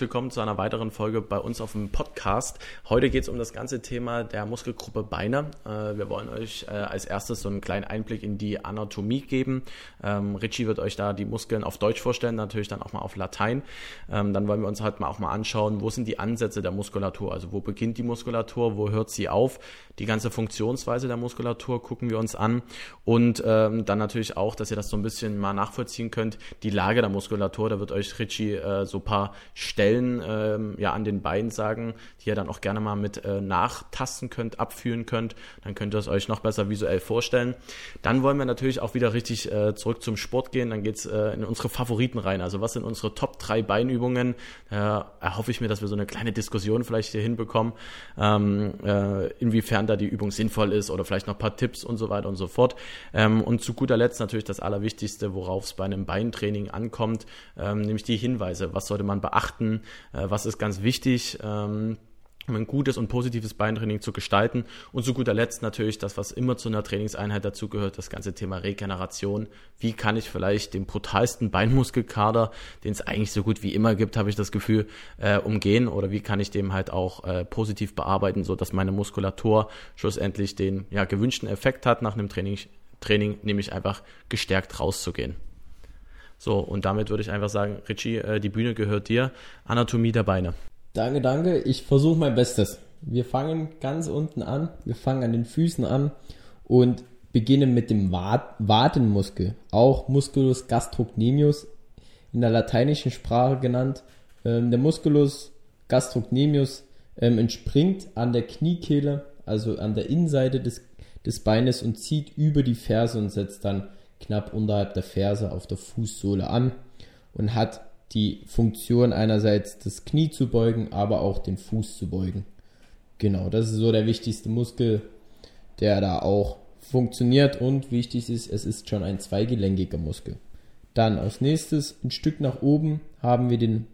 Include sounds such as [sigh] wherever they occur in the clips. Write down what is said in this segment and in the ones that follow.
Willkommen zu einer weiteren Folge bei uns auf dem Podcast. Heute geht es um das ganze Thema der Muskelgruppe Beine. Äh, wir wollen euch äh, als erstes so einen kleinen Einblick in die Anatomie geben. Ähm, Richie wird euch da die Muskeln auf Deutsch vorstellen, natürlich dann auch mal auf Latein. Ähm, dann wollen wir uns halt mal auch mal anschauen, wo sind die Ansätze der Muskulatur, also wo beginnt die Muskulatur, wo hört sie auf. Die ganze Funktionsweise der Muskulatur gucken wir uns an und ähm, dann natürlich auch, dass ihr das so ein bisschen mal nachvollziehen könnt, die Lage der Muskulatur. Da wird euch Richie äh, so ein paar Stellen Stellen ähm, ja an den Beinen sagen, die ihr dann auch gerne mal mit äh, nachtasten könnt, abführen könnt. Dann könnt ihr es euch noch besser visuell vorstellen. Dann wollen wir natürlich auch wieder richtig äh, zurück zum Sport gehen. Dann geht's äh, in unsere Favoriten rein. Also was sind unsere Top 3 Beinübungen? Da erhoffe ich mir, dass wir so eine kleine Diskussion vielleicht hier hinbekommen, ähm, äh, inwiefern da die Übung sinnvoll ist oder vielleicht noch ein paar Tipps und so weiter und so fort. Ähm, und zu guter Letzt natürlich das Allerwichtigste, worauf es bei einem Beintraining ankommt, ähm, nämlich die Hinweise. Was sollte man beachten? Äh, was ist ganz wichtig. Ähm, um ein gutes und positives Beintraining zu gestalten. Und zu guter Letzt natürlich das, was immer zu einer Trainingseinheit dazugehört, das ganze Thema Regeneration. Wie kann ich vielleicht den brutalsten Beinmuskelkader, den es eigentlich so gut wie immer gibt, habe ich das Gefühl, äh, umgehen? Oder wie kann ich dem halt auch äh, positiv bearbeiten, so dass meine Muskulatur schlussendlich den ja, gewünschten Effekt hat nach einem Training, Training, nämlich einfach gestärkt rauszugehen. So, und damit würde ich einfach sagen, Richie, äh, die Bühne gehört dir. Anatomie der Beine. Danke, danke. Ich versuche mein Bestes. Wir fangen ganz unten an. Wir fangen an den Füßen an und beginnen mit dem Wadenmuskel, auch Musculus gastrocnemius in der lateinischen Sprache genannt. Ähm, der Musculus gastrocnemius ähm, entspringt an der Kniekehle, also an der Innenseite des, des Beines und zieht über die Ferse und setzt dann knapp unterhalb der Ferse auf der Fußsohle an und hat die Funktion einerseits das Knie zu beugen, aber auch den Fuß zu beugen. Genau, das ist so der wichtigste Muskel, der da auch funktioniert und wichtig ist, es ist schon ein zweigelenkiger Muskel. Dann als nächstes ein Stück nach oben haben wir den,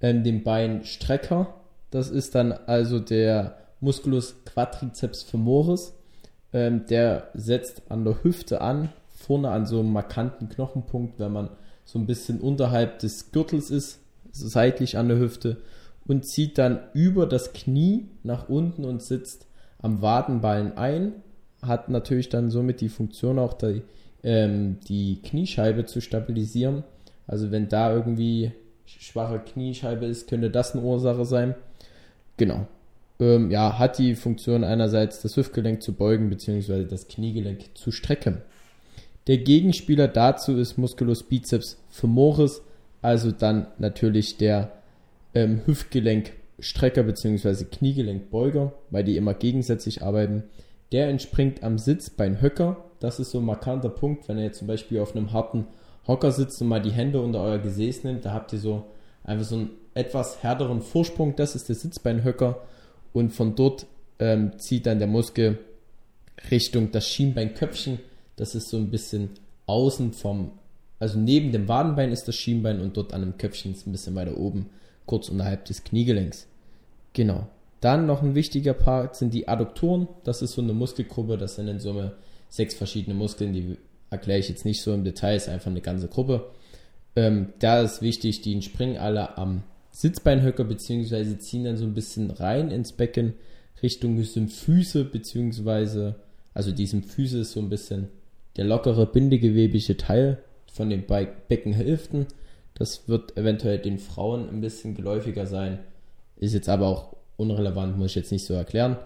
ähm, den Beinstrecker. Das ist dann also der Musculus quadriceps femoris. Ähm, der setzt an der Hüfte an, vorne an so einem markanten Knochenpunkt, wenn man so ein bisschen unterhalb des Gürtels ist, seitlich an der Hüfte und zieht dann über das Knie nach unten und sitzt am Wadenballen ein, hat natürlich dann somit die Funktion auch die, ähm, die Kniescheibe zu stabilisieren. Also wenn da irgendwie schwache Kniescheibe ist, könnte das eine Ursache sein. Genau. Ähm, ja, hat die Funktion einerseits das Hüftgelenk zu beugen bzw. das Kniegelenk zu strecken. Der Gegenspieler dazu ist Musculus biceps femoris, also dann natürlich der ähm, Hüftgelenkstrecker bzw. Kniegelenkbeuger, weil die immer gegensätzlich arbeiten. Der entspringt am Sitzbeinhöcker. Das ist so ein markanter Punkt, wenn ihr jetzt zum Beispiel auf einem harten Hocker sitzt und mal die Hände unter euer Gesäß nimmt, da habt ihr so einfach so einen etwas härteren Vorsprung. Das ist der Sitzbeinhöcker und von dort ähm, zieht dann der Muskel Richtung das Schienbeinköpfchen das ist so ein bisschen außen vom, also neben dem Wadenbein ist das Schienbein und dort an dem Köpfchen ist ein bisschen weiter oben, kurz unterhalb des Kniegelenks. Genau. Dann noch ein wichtiger Part sind die Adduktoren. Das ist so eine Muskelgruppe, das sind in Summe sechs verschiedene Muskeln, die erkläre ich jetzt nicht so im Detail, ist einfach eine ganze Gruppe. Ähm, da ist wichtig, die springen alle am Sitzbeinhöcker beziehungsweise ziehen dann so ein bisschen rein ins Becken Richtung Symphyse beziehungsweise also die Symphyse ist so ein bisschen der lockere bindegewebige Teil von den Beckenhälften. Das wird eventuell den Frauen ein bisschen geläufiger sein. Ist jetzt aber auch unrelevant, muss ich jetzt nicht so erklären.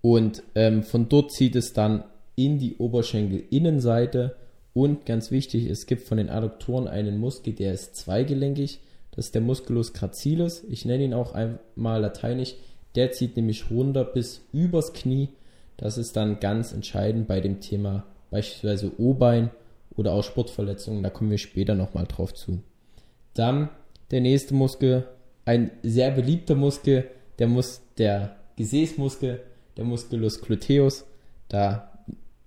Und ähm, von dort zieht es dann in die Oberschenkelinnenseite. Und ganz wichtig, es gibt von den Adduktoren einen Muskel, der ist zweigelenkig. Das ist der Musculus gracilis. Ich nenne ihn auch einmal lateinisch. Der zieht nämlich runter bis übers Knie. Das ist dann ganz entscheidend bei dem Thema beispielsweise O-Bein oder auch Sportverletzungen, da kommen wir später nochmal drauf zu. Dann der nächste Muskel, ein sehr beliebter Muskel, der muss der Gesäßmuskel, der Musculus gluteus. Da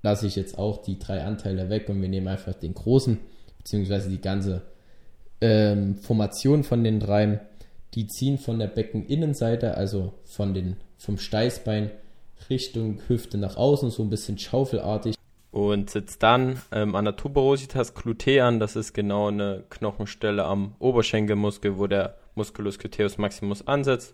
lasse ich jetzt auch die drei Anteile weg und wir nehmen einfach den großen, beziehungsweise die ganze ähm, Formation von den dreien. Die ziehen von der Beckeninnenseite, also von den, vom Steißbein Richtung Hüfte nach außen, so ein bisschen schaufelartig und sitzt dann ähm, an der Tuberositas glutean, das ist genau eine Knochenstelle am Oberschenkelmuskel, wo der Musculus cuteus maximus ansetzt.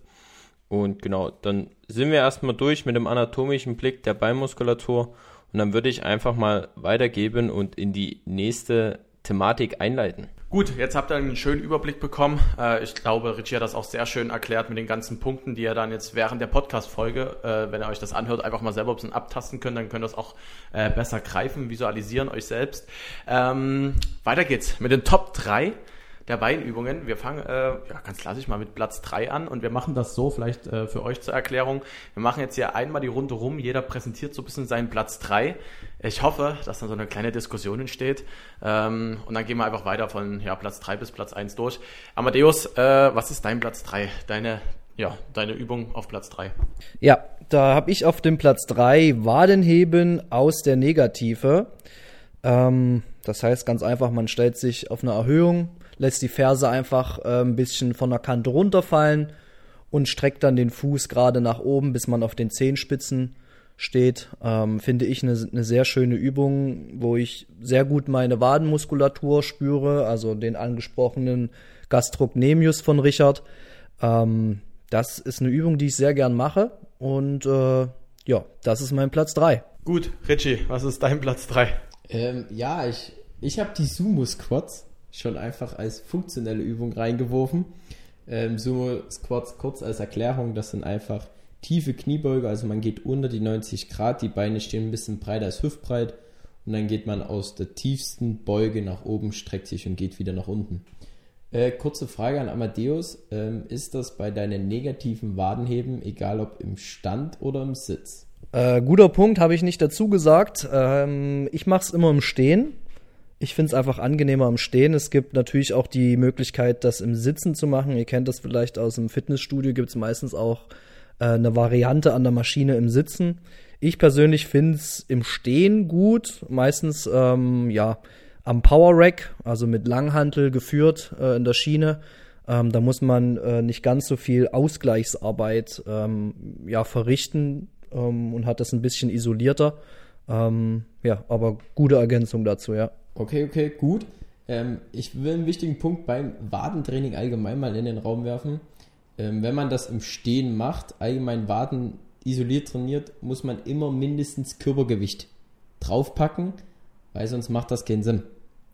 Und genau, dann sind wir erstmal durch mit dem anatomischen Blick der Beinmuskulatur und dann würde ich einfach mal weitergeben und in die nächste Thematik einleiten. Gut, jetzt habt ihr einen schönen Überblick bekommen. Äh, ich glaube, Richie hat das auch sehr schön erklärt mit den ganzen Punkten, die ihr dann jetzt während der Podcast-Folge, äh, wenn ihr euch das anhört, einfach mal selber ein bisschen abtasten könnt. Dann könnt ihr das auch äh, besser greifen, visualisieren euch selbst. Ähm, weiter geht's mit den Top 3 der Beinübungen. Wir fangen äh, ja, ganz klassisch mal mit Platz 3 an und wir machen das so, vielleicht äh, für euch zur Erklärung. Wir machen jetzt hier einmal die Runde rum, jeder präsentiert so ein bisschen seinen Platz 3. Ich hoffe, dass dann so eine kleine Diskussion entsteht ähm, und dann gehen wir einfach weiter von ja, Platz 3 bis Platz 1 durch. Amadeus, äh, was ist dein Platz 3? Deine, ja, deine Übung auf Platz 3? Ja, da habe ich auf dem Platz 3 Wadenheben aus der Negative. Ähm, das heißt ganz einfach, man stellt sich auf eine Erhöhung, lässt die Ferse einfach äh, ein bisschen von der Kante runterfallen und streckt dann den Fuß gerade nach oben, bis man auf den Zehenspitzen steht. Ähm, finde ich eine, eine sehr schöne Übung, wo ich sehr gut meine Wadenmuskulatur spüre, also den angesprochenen Gastrocnemius von Richard. Ähm, das ist eine Übung, die ich sehr gern mache und äh, ja, das ist mein Platz 3. Gut, Richie, was ist dein Platz 3? Ähm, ja, ich, ich habe die Sumo Squats schon einfach als funktionelle Übung reingeworfen. Ähm, Sumo Squats kurz als Erklärung, das sind einfach tiefe Kniebeuge, also man geht unter die 90 Grad, die Beine stehen ein bisschen breiter als hüftbreit und dann geht man aus der tiefsten Beuge nach oben, streckt sich und geht wieder nach unten. Äh, kurze Frage an Amadeus, ähm, ist das bei deinen negativen Wadenheben, egal ob im Stand oder im Sitz? Äh, guter Punkt, habe ich nicht dazu gesagt. Ähm, ich mache es immer im Stehen. Ich finde es einfach angenehmer am Stehen. Es gibt natürlich auch die Möglichkeit, das im Sitzen zu machen. Ihr kennt das vielleicht aus dem Fitnessstudio, gibt es meistens auch äh, eine Variante an der Maschine im Sitzen. Ich persönlich finde es im Stehen gut, meistens ähm, ja am Power Rack, also mit Langhantel geführt äh, in der Schiene. Ähm, da muss man äh, nicht ganz so viel Ausgleichsarbeit ähm, ja, verrichten ähm, und hat das ein bisschen isolierter. Ähm, ja, aber gute Ergänzung dazu, ja. Okay, okay, gut. Ähm, ich will einen wichtigen Punkt beim Wadentraining allgemein mal in den Raum werfen. Ähm, wenn man das im Stehen macht, allgemein Waden isoliert trainiert, muss man immer mindestens Körpergewicht draufpacken, weil sonst macht das keinen Sinn.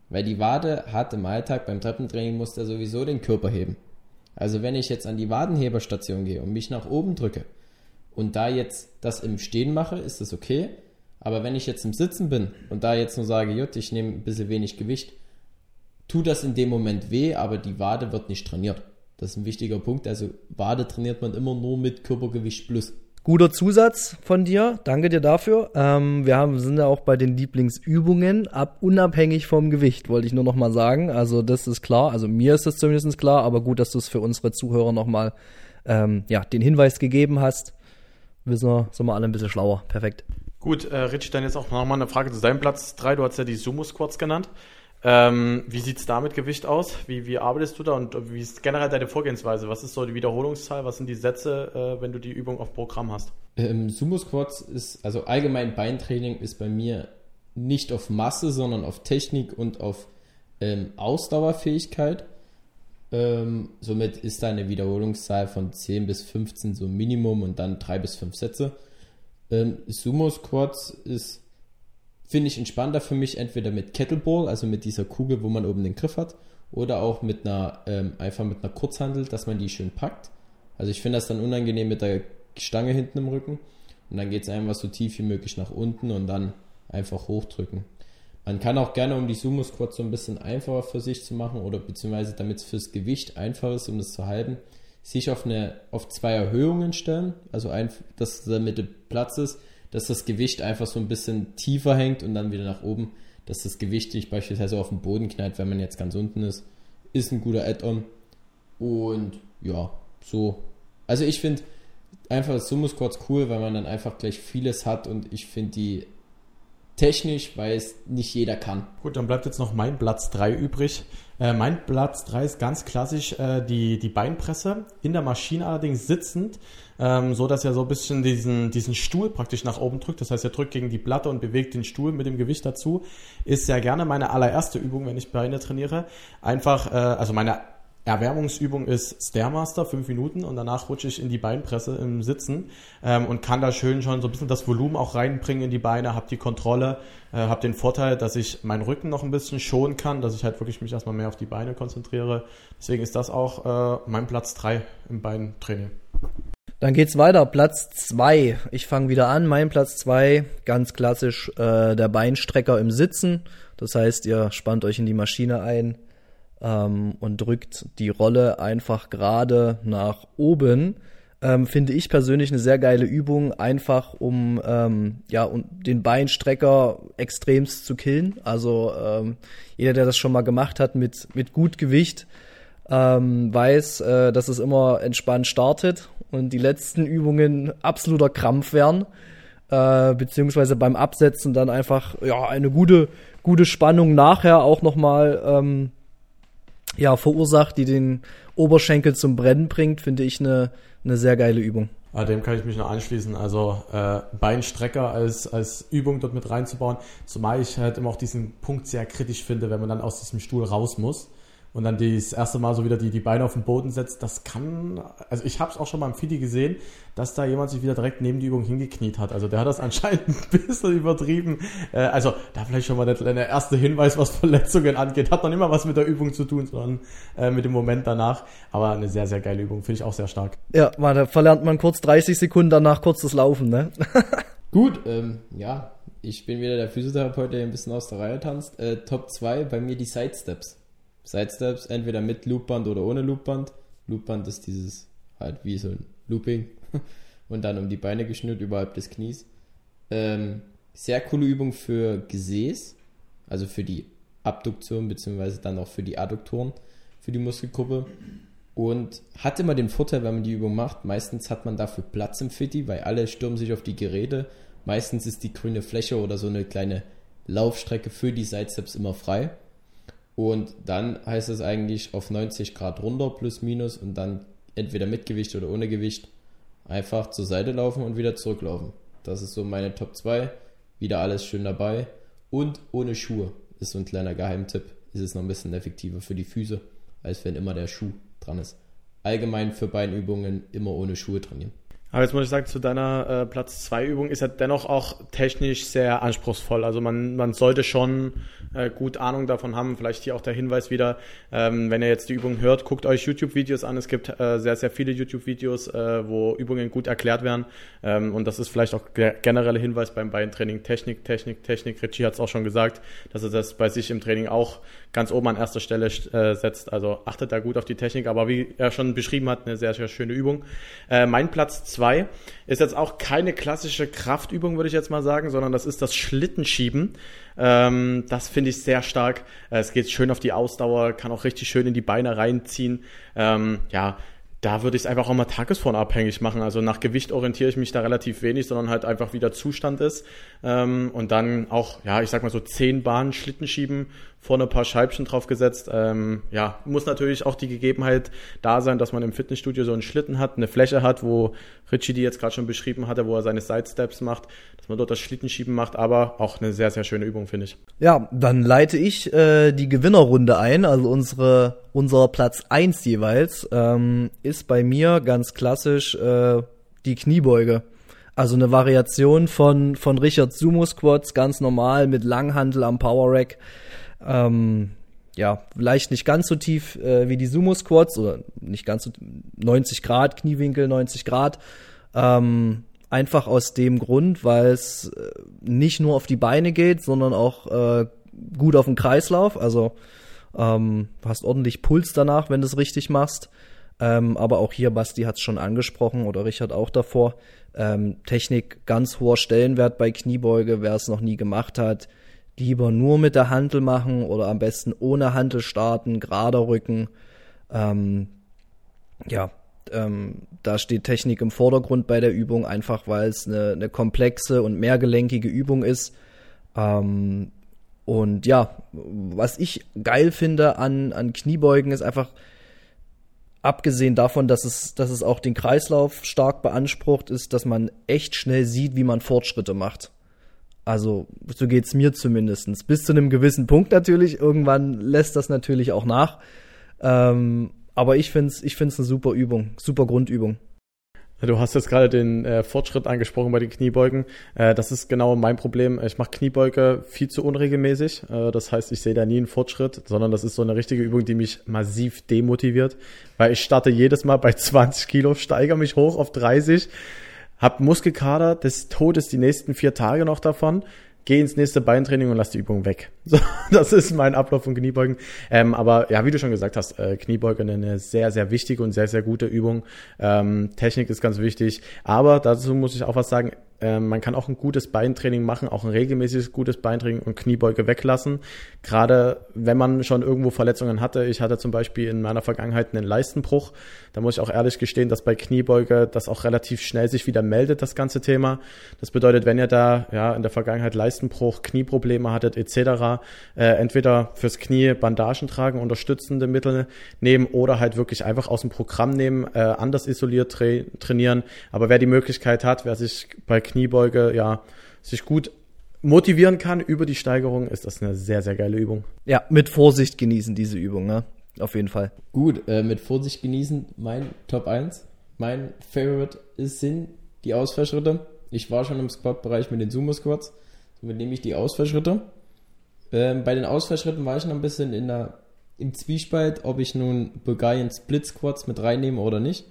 Weil die Wade hat im Alltag beim Treppentraining muss der sowieso den Körper heben. Also wenn ich jetzt an die Wadenheberstation gehe und mich nach oben drücke und da jetzt das im Stehen mache, ist das okay. Aber wenn ich jetzt im Sitzen bin und da jetzt nur sage, jut, ich nehme ein bisschen wenig Gewicht, tut das in dem Moment weh, aber die Wade wird nicht trainiert. Das ist ein wichtiger Punkt. Also Wade trainiert man immer nur mit Körpergewicht plus. Guter Zusatz von dir, danke dir dafür. Ähm, wir haben, sind ja auch bei den Lieblingsübungen, ab unabhängig vom Gewicht, wollte ich nur noch mal sagen. Also das ist klar, also mir ist das zumindest klar, aber gut, dass du es für unsere Zuhörer noch mal ähm, ja, den Hinweis gegeben hast. Wissen wir, sind wir alle ein bisschen schlauer. Perfekt. Gut, äh, Rich, dann jetzt auch nochmal eine Frage zu deinem Platz 3. Du hast ja die Sumo Squats genannt. Ähm, wie sieht es da mit Gewicht aus? Wie, wie arbeitest du da und wie ist generell deine Vorgehensweise? Was ist so die Wiederholungszahl? Was sind die Sätze, äh, wenn du die Übung auf Programm hast? Ähm, Sumo Squats ist, also allgemein Beintraining ist bei mir nicht auf Masse, sondern auf Technik und auf ähm, Ausdauerfähigkeit. Ähm, somit ist da eine Wiederholungszahl von 10 bis 15 so Minimum und dann 3 bis 5 Sätze. Ähm, Sumo Squats ist, finde ich, entspannter für mich, entweder mit Kettleball, also mit dieser Kugel, wo man oben den Griff hat, oder auch mit einer, ähm, einfach mit einer Kurzhandel, dass man die schön packt. Also ich finde das dann unangenehm mit der Stange hinten im Rücken. Und dann geht es einfach so tief wie möglich nach unten und dann einfach hochdrücken. Man kann auch gerne, um die Sumo Squats so ein bisschen einfacher für sich zu machen oder beziehungsweise damit es fürs Gewicht einfach ist, um das zu halten, sich auf, eine, auf zwei Erhöhungen stellen, also ein, dass der Mitte Platz ist, dass das Gewicht einfach so ein bisschen tiefer hängt und dann wieder nach oben, dass das Gewicht sich beispielsweise auf den Boden knallt, wenn man jetzt ganz unten ist, ist ein guter Add-on. Und ja, so. Also ich finde einfach das Sumo Squats cool, weil man dann einfach gleich vieles hat und ich finde die technisch, weil es nicht jeder kann. Gut, dann bleibt jetzt noch mein Platz 3 übrig. Äh, mein Platz 3 ist ganz klassisch äh, die, die Beinpresse, in der Maschine allerdings sitzend, ähm, so dass er so ein bisschen diesen, diesen Stuhl praktisch nach oben drückt. Das heißt, er drückt gegen die Platte und bewegt den Stuhl mit dem Gewicht dazu. Ist sehr gerne meine allererste Übung, wenn ich Beine trainiere. Einfach, äh, also meine Erwärmungsübung ist Stairmaster, fünf Minuten und danach rutsche ich in die Beinpresse im Sitzen ähm, und kann da schön schon so ein bisschen das Volumen auch reinbringen in die Beine, habe die Kontrolle, äh, habe den Vorteil, dass ich meinen Rücken noch ein bisschen schonen kann, dass ich halt wirklich mich erstmal mehr auf die Beine konzentriere. Deswegen ist das auch äh, mein Platz drei im Beintraining. Dann geht's weiter. Platz zwei. Ich fange wieder an. Mein Platz zwei, ganz klassisch, äh, der Beinstrecker im Sitzen. Das heißt, ihr spannt euch in die Maschine ein ähm, und drückt die Rolle einfach gerade nach oben. Ähm, finde ich persönlich eine sehr geile Übung, einfach um ähm, ja um den Beinstrecker extremst zu killen. Also ähm, jeder, der das schon mal gemacht hat mit mit gut Gewicht, ähm, weiß, äh, dass es immer entspannt startet und die letzten Übungen absoluter Krampf werden, äh, beziehungsweise beim Absetzen dann einfach ja eine gute gute Spannung nachher auch nochmal ähm, ja, verursacht, die den Oberschenkel zum Brennen bringt, finde ich eine, eine sehr geile Übung. Ja, dem kann ich mich noch anschließen. Also äh, Beinstrecker als, als Übung dort mit reinzubauen, zumal ich halt immer auch diesen Punkt sehr kritisch finde, wenn man dann aus diesem Stuhl raus muss und dann das erste Mal so wieder die, die Beine auf den Boden setzt, das kann, also ich habe es auch schon mal im Fidi gesehen, dass da jemand sich wieder direkt neben die Übung hingekniet hat. Also der hat das [laughs] anscheinend ein bisschen übertrieben. Äh, also da vielleicht schon mal der, der erste Hinweis, was Verletzungen angeht. Hat noch immer was mit der Übung zu tun, sondern äh, mit dem Moment danach. Aber eine sehr, sehr geile Übung, finde ich auch sehr stark. Ja, man, da verlernt man kurz 30 Sekunden danach kurz das Laufen, ne? [laughs] Gut, ähm, ja, ich bin wieder der Physiotherapeut, der ein bisschen aus der Reihe tanzt. Äh, Top 2 bei mir die Sidesteps. Sidesteps, entweder mit Loopband oder ohne Loopband. Loopband ist dieses halt wie so ein Looping [laughs] und dann um die Beine geschnürt überhalb des Knies. Ähm, sehr coole Übung für Gesäß, also für die Abduktion beziehungsweise dann auch für die Adduktoren, für die Muskelgruppe. Und hat immer den Vorteil, wenn man die Übung macht, meistens hat man dafür Platz im Fitti, weil alle stürmen sich auf die Geräte. Meistens ist die grüne Fläche oder so eine kleine Laufstrecke für die Sidesteps immer frei. Und dann heißt es eigentlich auf 90 Grad runter plus minus und dann entweder mit Gewicht oder ohne Gewicht einfach zur Seite laufen und wieder zurücklaufen. Das ist so meine Top 2. Wieder alles schön dabei. Und ohne Schuhe ist so ein kleiner Geheimtipp. Ist es noch ein bisschen effektiver für die Füße, als wenn immer der Schuh dran ist. Allgemein für Beinübungen immer ohne Schuhe trainieren. Aber jetzt muss ich sagen, zu deiner äh, Platz 2 Übung ist er dennoch auch technisch sehr anspruchsvoll. Also man, man sollte schon äh, gut Ahnung davon haben. Vielleicht hier auch der Hinweis wieder, ähm, wenn ihr jetzt die Übung hört, guckt euch YouTube-Videos an. Es gibt äh, sehr, sehr viele YouTube-Videos, äh, wo Übungen gut erklärt werden. Ähm, und das ist vielleicht auch der generelle Hinweis beim Beintraining. Technik, Technik, Technik. Richie hat es auch schon gesagt, dass er das bei sich im Training auch ganz oben an erster Stelle äh, setzt. Also achtet da gut auf die Technik. Aber wie er schon beschrieben hat, eine sehr, sehr schöne Übung. Äh, mein Platz 2 ist jetzt auch keine klassische Kraftübung, würde ich jetzt mal sagen, sondern das ist das Schlittenschieben. Ähm, das finde ich sehr stark. Äh, es geht schön auf die Ausdauer, kann auch richtig schön in die Beine reinziehen. Ähm, ja, da würde ich es einfach auch mal tagesformabhängig machen. Also nach Gewicht orientiere ich mich da relativ wenig, sondern halt einfach wie der Zustand ist. Ähm, und dann auch, ja, ich sag mal so zehn Bahnen Schlitten schieben, vorne ein paar Scheibchen draufgesetzt. Ähm, ja, muss natürlich auch die Gegebenheit da sein, dass man im Fitnessstudio so einen Schlitten hat, eine Fläche hat, wo Richie die jetzt gerade schon beschrieben hatte, wo er seine Sidesteps macht, dass man dort das Schlittenschieben macht, aber auch eine sehr, sehr schöne Übung, finde ich. Ja, dann leite ich äh, die Gewinnerrunde ein, also unsere, unser Platz eins jeweils, ähm, ist bei mir ganz klassisch äh, die Kniebeuge. Also eine Variation von, von Richard Sumo Squats, ganz normal mit Langhandel am Power Rack. Ähm, ja, vielleicht nicht ganz so tief äh, wie die Sumo Squats oder nicht ganz so 90 Grad, Kniewinkel 90 Grad. Ähm, einfach aus dem Grund, weil es äh, nicht nur auf die Beine geht, sondern auch äh, gut auf den Kreislauf. Also ähm, hast ordentlich Puls danach, wenn du es richtig machst. Ähm, aber auch hier, Basti hat es schon angesprochen oder Richard auch davor. Ähm, Technik ganz hoher Stellenwert bei Kniebeuge, wer es noch nie gemacht hat lieber nur mit der Handel machen oder am besten ohne Handel starten, gerader Rücken. Ähm, ja, ähm, da steht Technik im Vordergrund bei der Übung, einfach weil es eine, eine komplexe und mehrgelenkige Übung ist. Ähm, und ja, was ich geil finde an, an Kniebeugen ist einfach, abgesehen davon, dass es, dass es auch den Kreislauf stark beansprucht, ist, dass man echt schnell sieht, wie man Fortschritte macht. Also, so geht's mir zumindestens. Bis zu einem gewissen Punkt natürlich. Irgendwann lässt das natürlich auch nach. Ähm, Aber ich finde es ich find's eine super Übung, super Grundübung. Du hast jetzt gerade den äh, Fortschritt angesprochen bei den Kniebeugen. Äh, das ist genau mein Problem. Ich mache Kniebeuge viel zu unregelmäßig. Äh, das heißt, ich sehe da nie einen Fortschritt, sondern das ist so eine richtige Übung, die mich massiv demotiviert. Weil ich starte jedes Mal bei [laughs] 20 Kilo, steigere mich hoch auf 30, hab Muskelkater des Todes die nächsten vier Tage noch davon gehe ins nächste Beintraining und lass die Übung weg. [laughs] So, das ist mein Ablauf von Kniebeugen. Ähm, aber ja, wie du schon gesagt hast, äh, Kniebeugen eine sehr, sehr wichtige und sehr, sehr gute Übung. Ähm, Technik ist ganz wichtig. Aber dazu muss ich auch was sagen. Ähm, man kann auch ein gutes Beintraining machen, auch ein regelmäßiges gutes Beintraining und Kniebeuge weglassen. Gerade wenn man schon irgendwo Verletzungen hatte. Ich hatte zum Beispiel in meiner Vergangenheit einen Leistenbruch. Da muss ich auch ehrlich gestehen, dass bei Kniebeuge das auch relativ schnell sich wieder meldet, das ganze Thema. Das bedeutet, wenn ihr da ja in der Vergangenheit Leistenbruch, Knieprobleme hattet etc., äh, entweder fürs Knie Bandagen tragen, unterstützende Mittel nehmen oder halt wirklich einfach aus dem Programm nehmen, äh, anders isoliert tra trainieren. Aber wer die Möglichkeit hat, wer sich bei Kniebeuge ja sich gut motivieren kann über die Steigerung, ist das eine sehr, sehr geile Übung. Ja, mit Vorsicht genießen diese Übung, ne? Auf jeden Fall. Gut, äh, mit Vorsicht genießen, mein Top 1. Mein Favorite ist, sind die Ausfallschritte. Ich war schon im Squat-Bereich mit den Sumo-Squats. Somit nehme ich die Ausfallschritte. Ähm, bei den Ausfallschritten war ich noch ein bisschen in der, im Zwiespalt, ob ich nun Bulgarien Split Squats mit reinnehme oder nicht.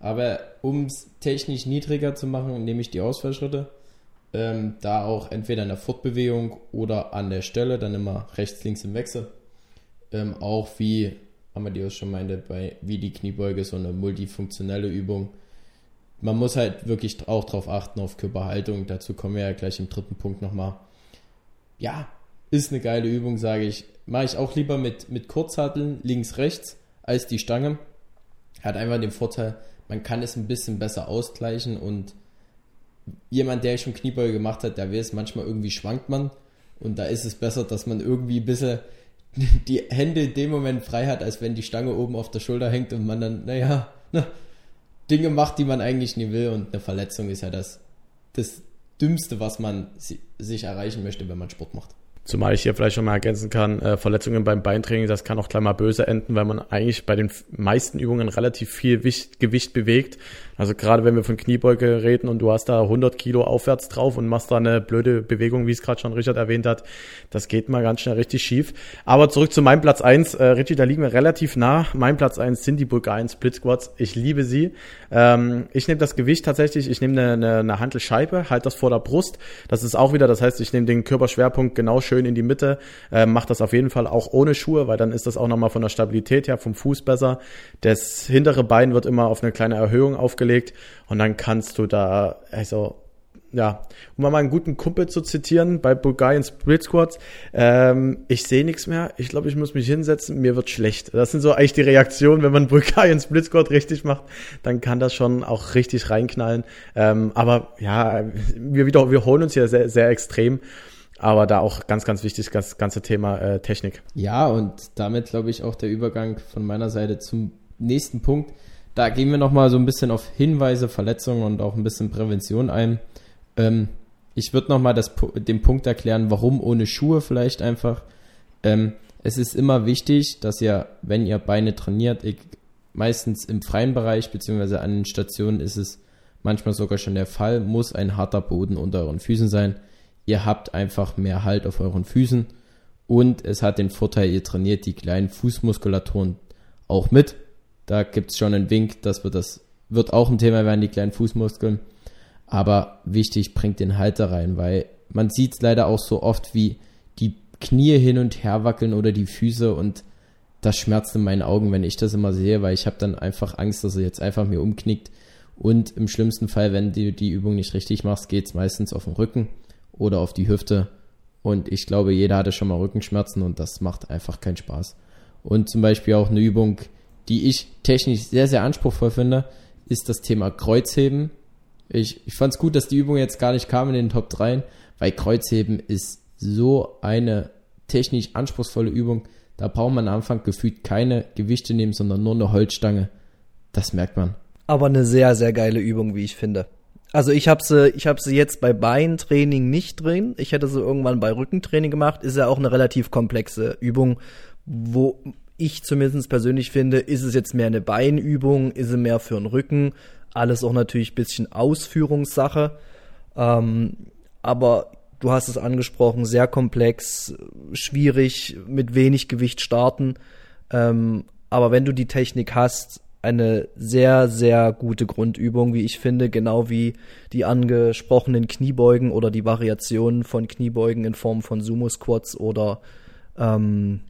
Aber um es technisch niedriger zu machen, nehme ich die Ausfallschritte. Ähm, da auch entweder in der Fortbewegung oder an der Stelle, dann immer rechts, links im Wechsel. Ähm, auch wie Amadeus schon meinte, bei wie die Kniebeuge, so eine multifunktionelle Übung. Man muss halt wirklich auch darauf achten, auf Körperhaltung. Dazu kommen wir ja gleich im dritten Punkt nochmal. Ja, ist eine geile Übung, sage ich. Mache ich auch lieber mit, mit Kurzhanteln links, rechts als die Stange. Hat einfach den Vorteil, man kann es ein bisschen besser ausgleichen und jemand, der schon Kniebeuge gemacht hat, der weiß, manchmal irgendwie schwankt man und da ist es besser, dass man irgendwie ein bisschen [laughs] die Hände in dem Moment frei hat, als wenn die Stange oben auf der Schulter hängt und man dann, naja, na, Dinge macht, die man eigentlich nie will und eine Verletzung ist ja das, das Dümmste, was man sich erreichen möchte, wenn man Sport macht. Zumal ich hier vielleicht schon mal ergänzen kann, äh, Verletzungen beim Beintraining, das kann auch gleich mal böse enden, weil man eigentlich bei den meisten Übungen relativ viel Wicht, Gewicht bewegt. Also gerade wenn wir von Kniebeuge reden und du hast da 100 Kilo aufwärts drauf und machst da eine blöde Bewegung, wie es gerade schon Richard erwähnt hat, das geht mal ganz schnell richtig schief. Aber zurück zu meinem Platz eins, äh, Richie, da liegen wir relativ nah. Mein Platz eins sind die Bulgarien Split Squats. Ich liebe sie. Ähm, ich nehme das Gewicht tatsächlich, ich nehme eine, eine, eine Hantelscheibe, halt das vor der Brust. Das ist auch wieder, das heißt, ich nehme den Körperschwerpunkt genau schön in die Mitte, äh, mache das auf jeden Fall auch ohne Schuhe, weil dann ist das auch nochmal von der Stabilität her vom Fuß besser. Das hintere Bein wird immer auf eine kleine Erhöhung aufgelegt gelegt und dann kannst du da, also ja, um mal einen guten Kumpel zu zitieren, bei Bulgarien Split Squats, ähm, ich sehe nichts mehr, ich glaube, ich muss mich hinsetzen, mir wird schlecht. Das sind so eigentlich die Reaktionen, wenn man [laughs] Bulgarien Split Squat richtig macht, dann kann das schon auch richtig reinknallen. Ähm, aber ja, wir, wieder, wir holen uns hier sehr, sehr extrem. Aber da auch ganz, ganz wichtig, das ganze Thema äh, Technik. Ja, und damit glaube ich auch der Übergang von meiner Seite zum nächsten Punkt da gehen wir nochmal so ein bisschen auf Hinweise, Verletzungen und auch ein bisschen Prävention ein. Ähm, ich würde nochmal den Punkt erklären, warum ohne Schuhe vielleicht einfach. Ähm, es ist immer wichtig, dass ihr, wenn ihr Beine trainiert, ich, meistens im freien Bereich beziehungsweise an den Stationen ist es manchmal sogar schon der Fall, muss ein harter Boden unter euren Füßen sein. Ihr habt einfach mehr Halt auf euren Füßen und es hat den Vorteil, ihr trainiert die kleinen Fußmuskulaturen auch mit. Da gibt es schon einen Wink, dass wir das wird auch ein Thema werden, die kleinen Fußmuskeln. Aber wichtig, bringt den Halter rein, weil man sieht es leider auch so oft, wie die Knie hin und her wackeln oder die Füße und das schmerzt in meinen Augen, wenn ich das immer sehe, weil ich habe dann einfach Angst, dass er jetzt einfach mir umknickt. Und im schlimmsten Fall, wenn du die Übung nicht richtig machst, geht es meistens auf den Rücken oder auf die Hüfte. Und ich glaube, jeder hatte schon mal Rückenschmerzen und das macht einfach keinen Spaß. Und zum Beispiel auch eine Übung, die ich technisch sehr, sehr anspruchsvoll finde, ist das Thema Kreuzheben. Ich, ich fand es gut, dass die Übung jetzt gar nicht kam in den Top 3, weil Kreuzheben ist so eine technisch anspruchsvolle Übung. Da braucht man am Anfang gefühlt keine Gewichte nehmen, sondern nur eine Holzstange. Das merkt man. Aber eine sehr, sehr geile Übung, wie ich finde. Also ich habe sie, ich habe sie jetzt bei Beintraining nicht drin. Ich hätte sie irgendwann bei Rückentraining gemacht. Ist ja auch eine relativ komplexe Übung, wo ich zumindest persönlich finde, ist es jetzt mehr eine Beinübung, ist es mehr für den Rücken, alles auch natürlich ein bisschen Ausführungssache. Ähm, aber du hast es angesprochen, sehr komplex, schwierig, mit wenig Gewicht starten. Ähm, aber wenn du die Technik hast, eine sehr, sehr gute Grundübung, wie ich finde, genau wie die angesprochenen Kniebeugen oder die Variationen von Kniebeugen in Form von Sumo-Squats oder ähm,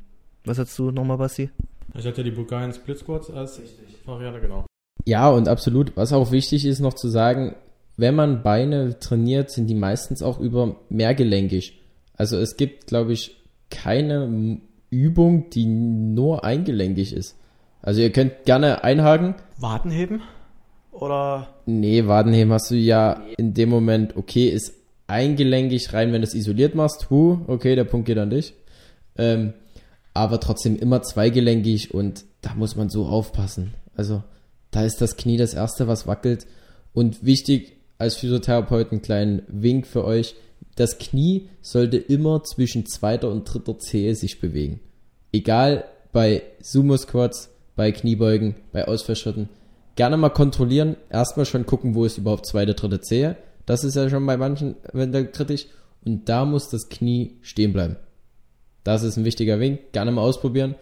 was hast du nochmal, Basti? Ich hatte die Bulgarian Split Squats als Variante, genau. Ja, und absolut. Was auch wichtig ist noch zu sagen, wenn man Beine trainiert, sind die meistens auch über mehrgelenkig. Also es gibt, glaube ich, keine Übung, die nur eingelenkig ist. Also ihr könnt gerne einhaken. Wadenheben? Oder? Nee, Wadenheben hast du ja in dem Moment, okay, ist eingelenkig rein, wenn du es isoliert machst. Huh, okay, der Punkt geht an dich. Ähm, aber trotzdem immer zweigelenkig und da muss man so aufpassen. Also da ist das Knie das erste, was wackelt. Und wichtig als Physiotherapeut einen kleinen Wink für euch. Das Knie sollte immer zwischen zweiter und dritter Zehe sich bewegen. Egal bei Sumo Squats, bei Kniebeugen, bei Ausfallschritten. Gerne mal kontrollieren. Erstmal schon gucken, wo ist überhaupt zweite, dritte Zehe. Das ist ja schon bei manchen kritisch. Und da muss das Knie stehen bleiben. Das ist ein wichtiger Wink. Gerne mal ausprobieren.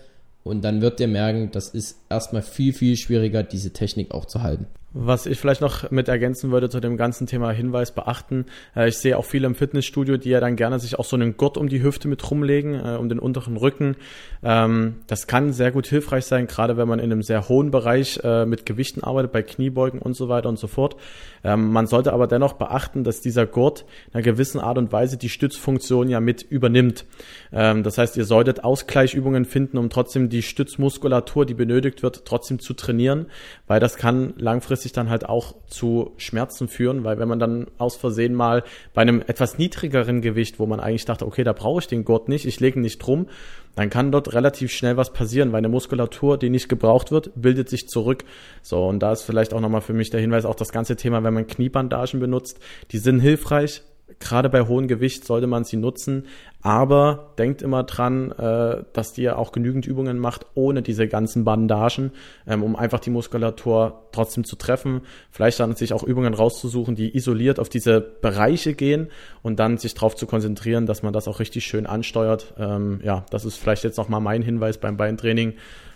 Und dann wird ihr merken, das ist erstmal viel, viel schwieriger, diese Technik auch zu halten. Was ich vielleicht noch mit ergänzen würde zu dem ganzen Thema Hinweis beachten. Äh, ich sehe auch viele im Fitnessstudio, die ja dann gerne sich auch so einen Gurt um die Hüfte mit rumlegen, äh, um den unteren Rücken. Ähm, das kann sehr gut hilfreich sein, gerade wenn man in einem sehr hohen Bereich äh, mit Gewichten arbeitet, bei Kniebeugen und so weiter und so fort. Ähm, man sollte aber dennoch beachten, dass dieser Gurt in einer gewissen Art und Weise die Stützfunktion ja mit übernimmt. Ähm, das heißt, ihr solltet Ausgleichübungen finden, um trotzdem die Stützmuskulatur, die benötigt wird, trotzdem zu trainieren, weil das kann langfristig langfristig dann halt auch zu Schmerzen führen, weil wenn man dann aus Versehen mal bei einem etwas niedrigeren Gewicht, wo man eigentlich dachte, okay, da brauche ich den Gurt nicht, ich lege ihn nicht drum, dann kann dort relativ schnell was passieren, weil eine Muskulatur, die nicht gebraucht wird, bildet sich zurück. So, und da ist vielleicht auch nochmal für mich der Hinweis, auch das ganze Thema, wenn man Kniebandagen benutzt, die sind hilfreich, gerade bei hohem Gewicht sollte man sie nutzen, aber denkt immer dran, äh, dass ihr auch genügend Übungen macht ohne diese ganzen Bandagen, ähm, um einfach die Muskulatur trotzdem zu treffen. Vielleicht dann sich auch Übungen rauszusuchen, die isoliert auf diese Bereiche gehen und dann sich darauf zu konzentrieren, dass man das auch richtig schön ansteuert. Ähm, ja, das ist vielleicht jetzt nochmal mein Hinweis beim Beintraining,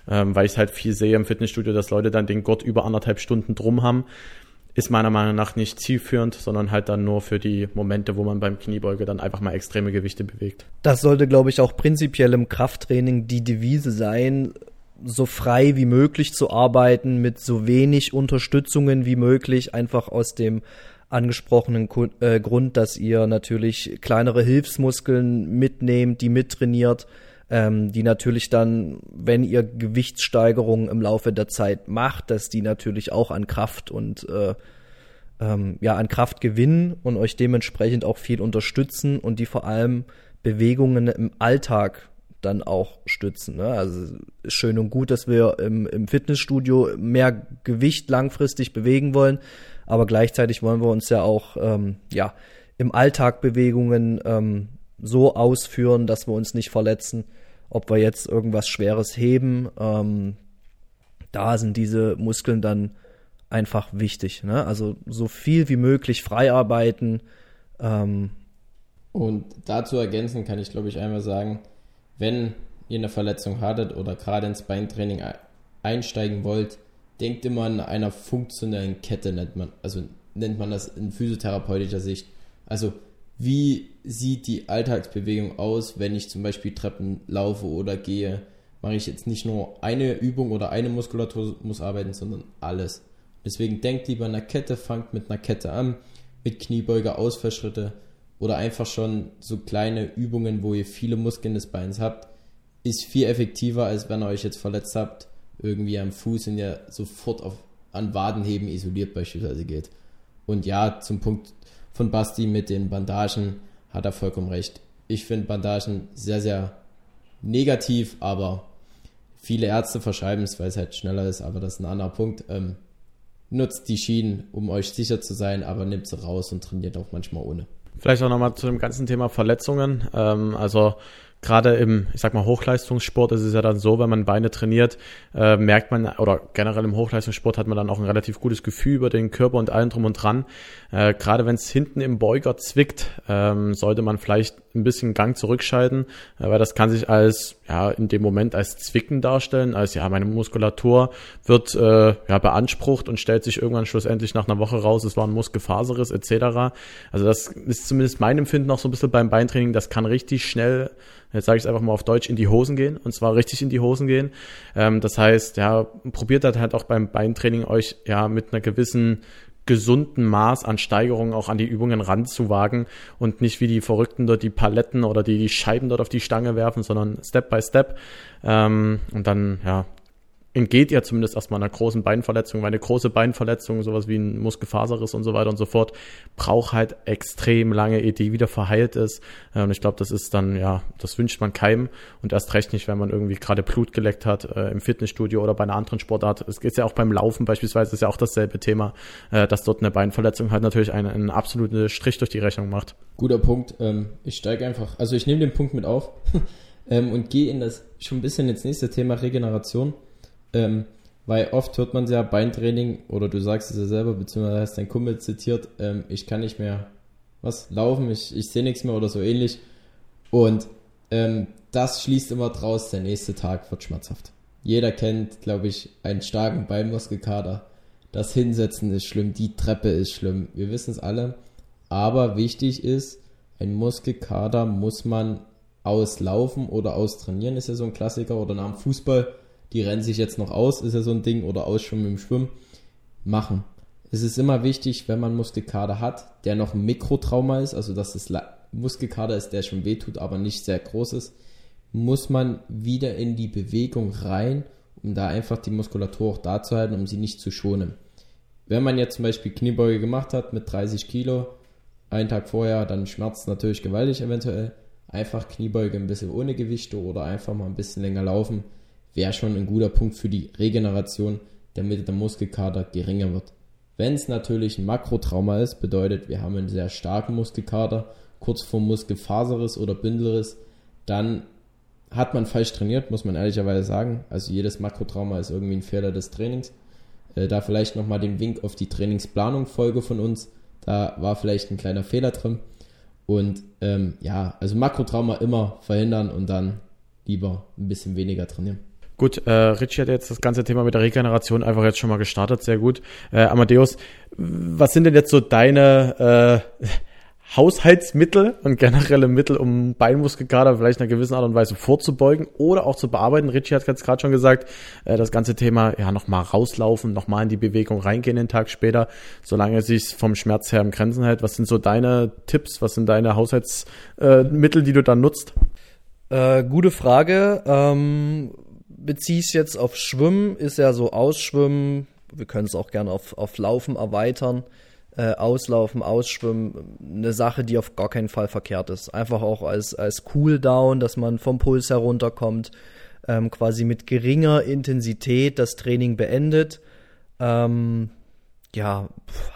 ähm, weil ich halt viel sehe im Fitnessstudio, dass Leute dann den Gurt über anderthalb Stunden drum haben ist meiner Meinung nach nicht zielführend, sondern halt dann nur für die Momente, wo man beim Kniebeuge dann einfach mal extreme Gewichte bewegt. Das sollte, glaube ich, auch prinzipiell im Krafttraining die Devise sein, so frei wie möglich zu arbeiten, mit so wenig Unterstützungen wie möglich, einfach aus dem angesprochenen äh, Grund, dass ihr natürlich kleinere Hilfsmuskeln mitnehmt, die mittrainiert ähm, die natürlich dann, wenn ihr Gewichtssteigerungen im Laufe der Zeit macht, dass die natürlich auch an Kraft und äh, ähm, ja an Kraft gewinnen und euch dementsprechend auch viel unterstützen und die vor allem Bewegungen im Alltag dann auch stützen. Ne? Also ist schön und gut, dass wir im, im Fitnessstudio mehr Gewicht langfristig bewegen wollen, aber gleichzeitig wollen wir uns ja auch ähm, ja im Alltag Bewegungen ähm, so ausführen, dass wir uns nicht verletzen ob wir jetzt irgendwas Schweres heben, ähm, da sind diese Muskeln dann einfach wichtig. Ne? Also so viel wie möglich frei arbeiten. Ähm. Und dazu ergänzen kann ich, glaube ich, einmal sagen, wenn ihr eine Verletzung hattet oder gerade ins Beintraining einsteigen wollt, denkt immer an einer funktionellen Kette, nennt man, also nennt man das in physiotherapeutischer Sicht. Also wie sieht die Alltagsbewegung aus, wenn ich zum Beispiel Treppen laufe oder gehe, mache ich jetzt nicht nur eine Übung oder eine Muskulatur muss arbeiten, sondern alles. Deswegen denkt lieber in einer Kette, fangt mit einer Kette an, mit Kniebeuge, Ausfallschritte oder einfach schon so kleine Übungen, wo ihr viele Muskeln des Beins habt, ist viel effektiver, als wenn ihr euch jetzt verletzt habt, irgendwie am Fuß und ihr sofort auf, an Wadenheben isoliert beispielsweise geht. Und ja, zum Punkt von Basti mit den Bandagen hat er vollkommen recht. Ich finde Bandagen sehr, sehr negativ, aber viele Ärzte verschreiben es, weil es halt schneller ist, aber das ist ein anderer Punkt. Ähm, nutzt die Schienen, um euch sicher zu sein, aber nimmt sie raus und trainiert auch manchmal ohne. Vielleicht auch nochmal zu dem ganzen Thema Verletzungen. Ähm, also gerade im, ich sag mal, Hochleistungssport ist es ja dann so, wenn man Beine trainiert, äh, merkt man, oder generell im Hochleistungssport hat man dann auch ein relativ gutes Gefühl über den Körper und allen drum und dran. Äh, gerade wenn es hinten im Beuger zwickt, ähm, sollte man vielleicht ein bisschen Gang zurückschalten, äh, weil das kann sich als, ja, in dem Moment als Zwicken darstellen, als, ja, meine Muskulatur wird, äh, ja, beansprucht und stellt sich irgendwann schlussendlich nach einer Woche raus, es war ein Muskelfaserriss etc. Also das ist zumindest mein Empfinden noch so ein bisschen beim Beintraining, das kann richtig schnell jetzt sage ich es einfach mal auf Deutsch, in die Hosen gehen und zwar richtig in die Hosen gehen. Ähm, das heißt, ja, probiert das halt auch beim Beintraining euch ja mit einer gewissen gesunden Maß an Steigerung auch an die Übungen ranzuwagen und nicht wie die Verrückten dort die Paletten oder die, die Scheiben dort auf die Stange werfen, sondern Step by Step. Ähm, und dann, ja, entgeht ihr zumindest erstmal einer großen Beinverletzung, weil eine große Beinverletzung, sowas wie ein Muskelfaserriss und so weiter und so fort, braucht halt extrem lange, ehe die wieder verheilt ist. Und ich glaube, das ist dann, ja, das wünscht man keinem und erst recht nicht, wenn man irgendwie gerade Blut geleckt hat äh, im Fitnessstudio oder bei einer anderen Sportart. Es geht ja auch beim Laufen beispielsweise, ist ja auch dasselbe Thema, äh, dass dort eine Beinverletzung halt natürlich einen, einen absoluten Strich durch die Rechnung macht. Guter Punkt. Ähm, ich steige einfach, also ich nehme den Punkt mit auf [laughs] ähm, und gehe in das schon ein bisschen ins nächste Thema Regeneration. Ähm, weil oft hört man ja Beintraining, oder du sagst es ja selber, beziehungsweise hast dein Kumpel zitiert, ähm, ich kann nicht mehr was laufen, ich, ich sehe nichts mehr oder so ähnlich. Und ähm, das schließt immer draus, der nächste Tag wird schmerzhaft. Jeder kennt, glaube ich, einen starken Beinmuskelkater. Das Hinsetzen ist schlimm, die Treppe ist schlimm. Wir wissen es alle. Aber wichtig ist, ein Muskelkater muss man auslaufen oder austrainieren, ist ja so ein Klassiker. Oder nach dem Fußball die rennen sich jetzt noch aus, ist ja so ein Ding, oder ausschwimmen im Schwimmen, machen. Es ist immer wichtig, wenn man Muskelkater hat, der noch ein Mikrotrauma ist, also dass es Muskelkater ist, der schon wehtut, aber nicht sehr groß ist, muss man wieder in die Bewegung rein, um da einfach die Muskulatur auch da zu halten, um sie nicht zu schonen. Wenn man jetzt zum Beispiel Kniebeuge gemacht hat mit 30 Kilo, einen Tag vorher, dann schmerzt natürlich gewaltig eventuell. Einfach Kniebeuge ein bisschen ohne Gewichte oder einfach mal ein bisschen länger laufen wäre schon ein guter Punkt für die Regeneration, damit der Muskelkater geringer wird. Wenn es natürlich ein Makrotrauma ist, bedeutet, wir haben einen sehr starken Muskelkater, kurz vor Muskelfaserriss oder Bündelriss, dann hat man falsch trainiert, muss man ehrlicherweise sagen. Also jedes Makrotrauma ist irgendwie ein Fehler des Trainings. Äh, da vielleicht nochmal den Wink auf die Trainingsplanung Folge von uns. Da war vielleicht ein kleiner Fehler drin. Und ähm, ja, also Makrotrauma immer verhindern und dann lieber ein bisschen weniger trainieren. Gut, äh, Richie hat jetzt das ganze Thema mit der Regeneration einfach jetzt schon mal gestartet, sehr gut. Äh, Amadeus, was sind denn jetzt so deine äh, [laughs] Haushaltsmittel und generelle Mittel, um Beinmuskelkater vielleicht in einer gewissen Art und Weise vorzubeugen oder auch zu bearbeiten? Richie hat jetzt gerade schon gesagt, äh, das ganze Thema, ja, nochmal rauslaufen, nochmal in die Bewegung reingehen den Tag später, solange es sich vom Schmerz her im Grenzen hält. Was sind so deine Tipps, was sind deine Haushaltsmittel, äh, die du dann nutzt? Äh, gute Frage. Ähm, beziehe es jetzt auf Schwimmen, ist ja so Ausschwimmen, wir können es auch gerne auf, auf Laufen erweitern, äh, Auslaufen, Ausschwimmen, eine Sache, die auf gar keinen Fall verkehrt ist. Einfach auch als, als Cooldown, dass man vom Puls herunterkommt, ähm, quasi mit geringer Intensität das Training beendet. Ähm, ja,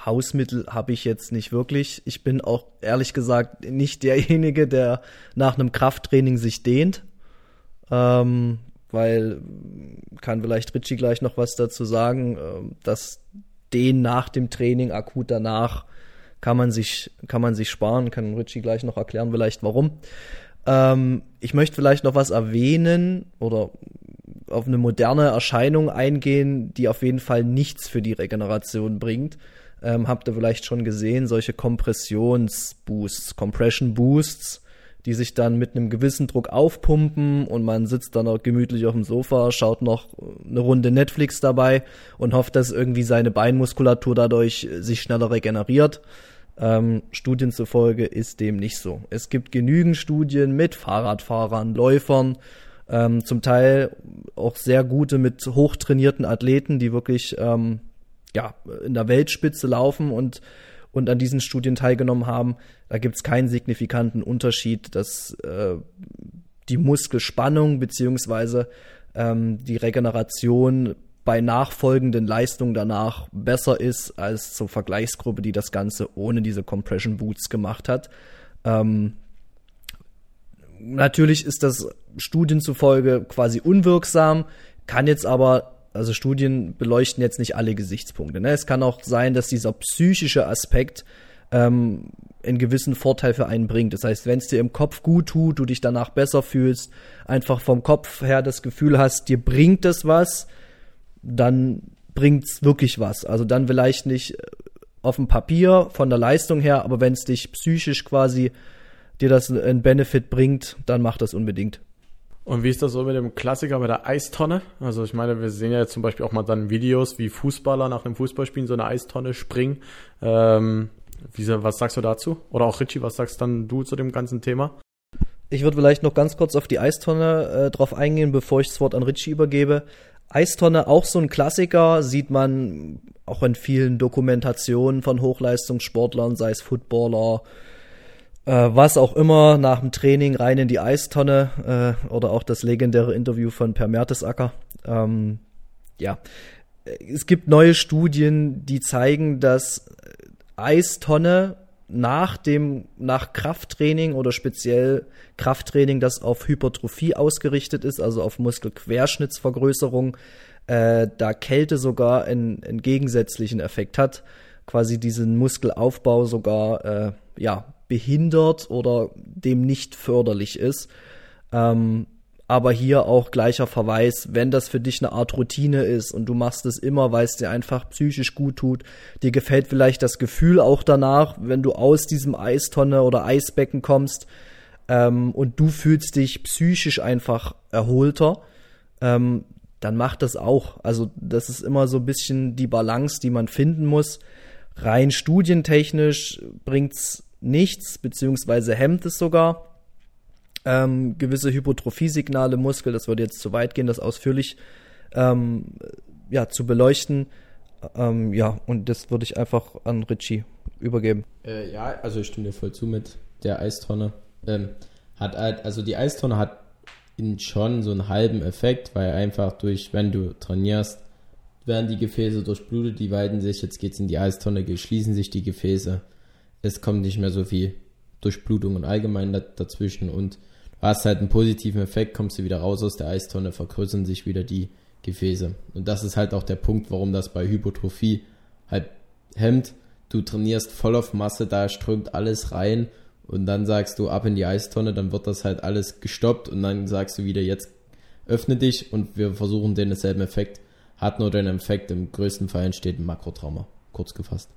Hausmittel habe ich jetzt nicht wirklich. Ich bin auch ehrlich gesagt nicht derjenige, der nach einem Krafttraining sich dehnt. Ähm, weil kann vielleicht Richie gleich noch was dazu sagen, ähm, dass den nach dem Training akut danach kann man sich kann man sich sparen, kann Richie gleich noch erklären vielleicht warum. Ähm, ich möchte vielleicht noch was erwähnen oder auf eine moderne Erscheinung eingehen, die auf jeden Fall nichts für die Regeneration bringt. Ähm, habt ihr vielleicht schon gesehen, solche Kompressionsboosts, Compression Boosts, die sich dann mit einem gewissen Druck aufpumpen und man sitzt dann auch gemütlich auf dem Sofa, schaut noch eine Runde Netflix dabei und hofft, dass irgendwie seine Beinmuskulatur dadurch sich schneller regeneriert. Ähm, Studien zufolge ist dem nicht so. Es gibt genügend Studien mit Fahrradfahrern, Läufern, ähm, zum Teil auch sehr gute mit hochtrainierten Athleten, die wirklich ähm, ja, in der Weltspitze laufen und und an diesen Studien teilgenommen haben, da gibt es keinen signifikanten Unterschied, dass äh, die Muskelspannung beziehungsweise ähm, die Regeneration bei nachfolgenden Leistungen danach besser ist als zur Vergleichsgruppe, die das Ganze ohne diese Compression Boots gemacht hat. Ähm, natürlich ist das Studien zufolge quasi unwirksam, kann jetzt aber, also Studien beleuchten jetzt nicht alle Gesichtspunkte. Ne? Es kann auch sein, dass dieser psychische Aspekt ähm, einen gewissen Vorteil für einen bringt. Das heißt, wenn es dir im Kopf gut tut, du dich danach besser fühlst, einfach vom Kopf her das Gefühl hast, dir bringt das was, dann bringt's wirklich was. Also dann vielleicht nicht äh, auf dem Papier von der Leistung her, aber wenn es dich psychisch quasi dir das einen Benefit bringt, dann mach das unbedingt. Und wie ist das so mit dem Klassiker mit der Eistonne? Also ich meine, wir sehen ja jetzt zum Beispiel auch mal dann Videos, wie Fußballer nach einem Fußballspielen so eine Eistonne springen. Ähm, wie, was sagst du dazu? Oder auch Richie, was sagst dann du zu dem ganzen Thema? Ich würde vielleicht noch ganz kurz auf die Eistonne äh, drauf eingehen, bevor ich das Wort an Richie übergebe. Eistonne, auch so ein Klassiker, sieht man auch in vielen Dokumentationen von Hochleistungssportlern, sei es Footballer, äh, was auch immer, nach dem Training rein in die Eistonne äh, oder auch das legendäre Interview von Per Mertesacker. Ähm, ja, es gibt neue Studien, die zeigen, dass Eistonne nach dem nach Krafttraining oder speziell Krafttraining, das auf Hypertrophie ausgerichtet ist, also auf Muskelquerschnittsvergrößerung, äh, da Kälte sogar einen, einen gegensätzlichen Effekt hat, quasi diesen Muskelaufbau sogar äh, ja behindert oder dem nicht förderlich ist. Ähm, aber hier auch gleicher Verweis, wenn das für dich eine Art Routine ist und du machst es immer, weil es dir einfach psychisch gut tut, dir gefällt vielleicht das Gefühl auch danach, wenn du aus diesem Eistonne oder Eisbecken kommst ähm, und du fühlst dich psychisch einfach erholter, ähm, dann mach das auch. Also das ist immer so ein bisschen die Balance, die man finden muss. Rein studientechnisch bringt's nichts, beziehungsweise hemmt es sogar ähm, gewisse Hypotrophie-Signale im Muskel. Das würde jetzt zu weit gehen, das ausführlich ähm, ja, zu beleuchten. Ähm, ja, und das würde ich einfach an Richie übergeben. Äh, ja, also ich stimme dir voll zu mit der Eistonne. Ähm, hat halt, also die Eistonne hat schon so einen halben Effekt, weil einfach durch, wenn du trainierst, werden die Gefäße durchblutet, die weiten sich, jetzt geht es in die Eistonne, schließen sich die Gefäße. Es kommt nicht mehr so viel Durchblutung und allgemein dazwischen und Du hast halt einen positiven Effekt, kommst du wieder raus aus der Eistonne, vergrößern sich wieder die Gefäße. Und das ist halt auch der Punkt, warum das bei Hypotrophie halt hemmt. Du trainierst voll auf Masse, da strömt alles rein und dann sagst du ab in die Eistonne, dann wird das halt alles gestoppt und dann sagst du wieder, jetzt öffne dich und wir versuchen denselben Effekt. Hat nur den Effekt, im größten Fall entsteht ein Makrotrauma, kurz gefasst.